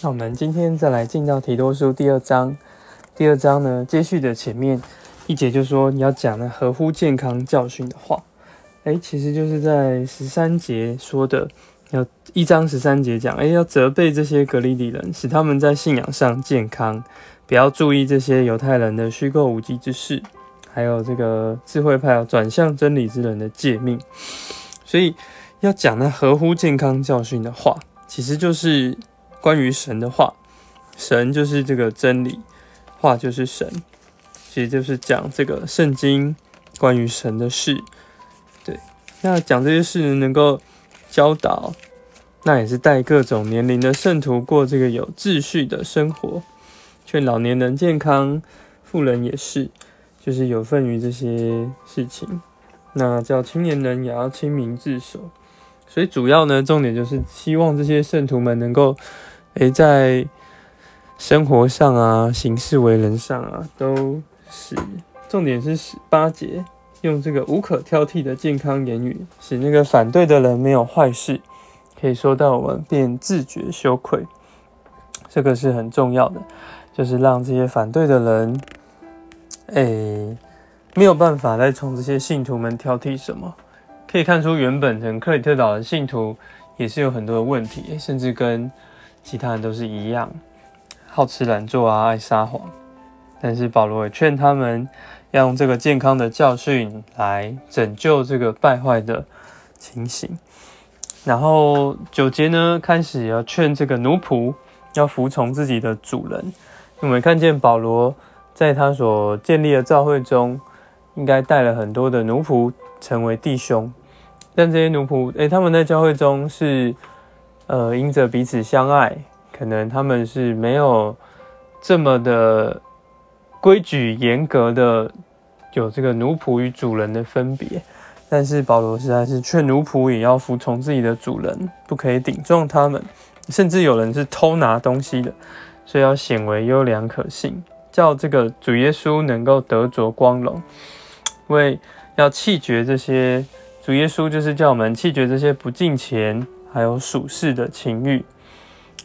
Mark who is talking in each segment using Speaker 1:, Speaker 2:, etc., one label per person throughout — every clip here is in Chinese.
Speaker 1: 那我们今天再来进到提多书第二章。第二章呢，接续的前面一节就说你要讲的合乎健康教训的话。哎，其实就是在十三节说的，要一章十三节讲，哎，要责备这些格利里人，使他们在信仰上健康，不要注意这些犹太人的虚构无稽之事，还有这个智慧派转向真理之人的诫命。所以要讲那合乎健康教训的话，其实就是关于神的话，神就是这个真理，话就是神，其实就是讲这个圣经关于神的事。对那讲这些事，能够教导，那也是带各种年龄的圣徒过这个有秩序的生活，劝老年人健康，富人也是，就是有份于这些事情。那叫青年人也要亲民自守，所以主要呢，重点就是希望这些圣徒们能够，诶，在生活上啊，行事为人上啊，都是重点是十八节。用这个无可挑剔的健康言语，使那个反对的人没有坏事，可以说到我们便自觉羞愧。这个是很重要的，就是让这些反对的人，哎，没有办法再从这些信徒们挑剔什么。可以看出，原本从克里特岛的信徒也是有很多的问题，甚至跟其他人都是一样，好吃懒做啊，爱撒谎。但是保罗也劝他们。要用这个健康的教训来拯救这个败坏的情形。然后九节呢，开始要劝这个奴仆要服从自己的主人。我们看见保罗在他所建立的教会中，应该带了很多的奴仆成为弟兄。但这些奴仆，诶，他们在教会中是呃，因着彼此相爱，可能他们是没有这么的。规矩严格的有这个奴仆与主人的分别，但是保罗实在是劝奴仆也要服从自己的主人，不可以顶撞他们，甚至有人是偷拿东西的，所以要显为优良可信，叫这个主耶稣能够得着光荣。为要弃绝这些，主耶稣就是叫我们弃绝这些不敬钱还有属世的情欲，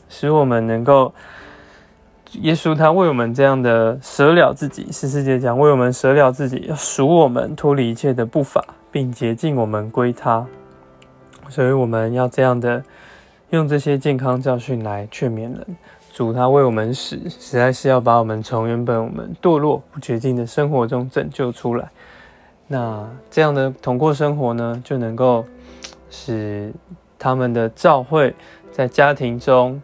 Speaker 1: 使我们能够。耶稣他为我们这样的舍了自己，是世界讲为我们舍了自己，要赎我们脱离一切的不法，并洁净我们归他。所以我们要这样的用这些健康教训来劝勉人。主他为我们死，实在是要把我们从原本我们堕落不洁净的生活中拯救出来。那这样的通过生活呢，就能够使他们的教会在家庭中，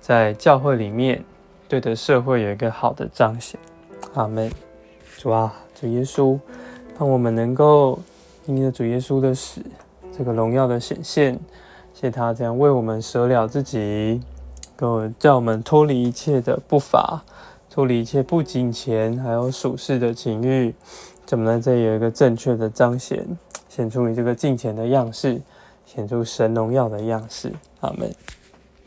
Speaker 1: 在教会里面。对的社会有一个好的彰显，阿门。主啊，主耶稣，让我们能够因着主耶稣的死，这个荣耀的显现，谢他这样为我们舍了自己，够叫我们脱离一切的不法，脱离一切不金钱还有属世的情欲，怎么呢？这有一个正确的彰显，显出你这个金钱的样式，显出神农药的样式，阿门。